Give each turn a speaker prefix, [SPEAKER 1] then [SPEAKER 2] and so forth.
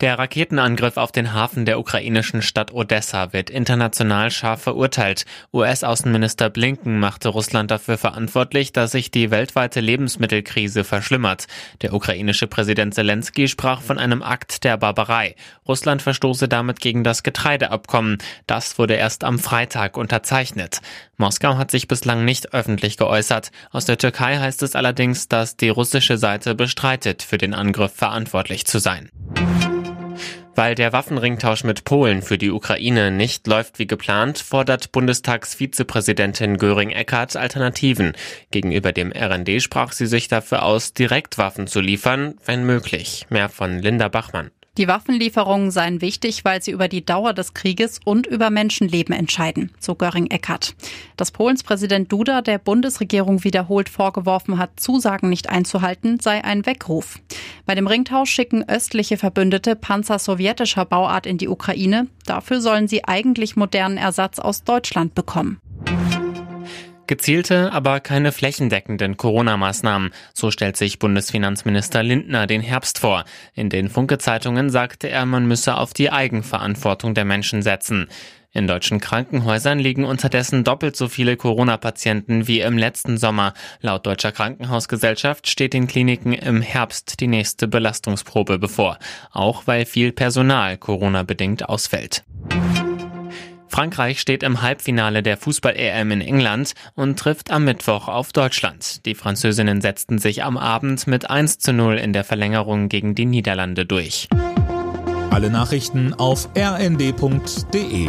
[SPEAKER 1] Der Raketenangriff auf den Hafen der ukrainischen Stadt Odessa wird international scharf verurteilt. US-Außenminister Blinken machte Russland dafür verantwortlich, dass sich die weltweite Lebensmittelkrise verschlimmert. Der ukrainische Präsident Zelensky sprach von einem Akt der Barbarei. Russland verstoße damit gegen das Getreideabkommen. Das wurde erst am Freitag unterzeichnet. Moskau hat sich bislang nicht öffentlich geäußert. Aus der Türkei heißt es allerdings, dass die russische Seite bestreitet, für den Angriff verantwortlich zu sein. Weil der Waffenringtausch mit Polen für die Ukraine nicht läuft wie geplant, fordert Bundestagsvizepräsidentin Göring-Eckardt Alternativen. Gegenüber dem RND sprach sie sich dafür aus, direkt Waffen zu liefern, wenn möglich. Mehr von Linda Bachmann.
[SPEAKER 2] Die Waffenlieferungen seien wichtig, weil sie über die Dauer des Krieges und über Menschenleben entscheiden, so Göring-Eckardt. Dass Polens Präsident Duda der Bundesregierung wiederholt vorgeworfen hat, Zusagen nicht einzuhalten, sei ein Weckruf. Bei dem Ringtausch schicken östliche Verbündete Panzer sowjetischer Bauart in die Ukraine. Dafür sollen sie eigentlich modernen Ersatz aus Deutschland bekommen.
[SPEAKER 1] Gezielte, aber keine flächendeckenden Corona-Maßnahmen. So stellt sich Bundesfinanzminister Lindner den Herbst vor. In den Funke-Zeitungen sagte er, man müsse auf die Eigenverantwortung der Menschen setzen. In deutschen Krankenhäusern liegen unterdessen doppelt so viele Corona-Patienten wie im letzten Sommer. Laut Deutscher Krankenhausgesellschaft steht den Kliniken im Herbst die nächste Belastungsprobe bevor. Auch weil viel Personal Corona-bedingt ausfällt. Frankreich steht im Halbfinale der Fußball-EM in England und trifft am Mittwoch auf Deutschland. Die Französinnen setzten sich am Abend mit 1 zu 0 in der Verlängerung gegen die Niederlande durch.
[SPEAKER 3] Alle Nachrichten auf rnd.de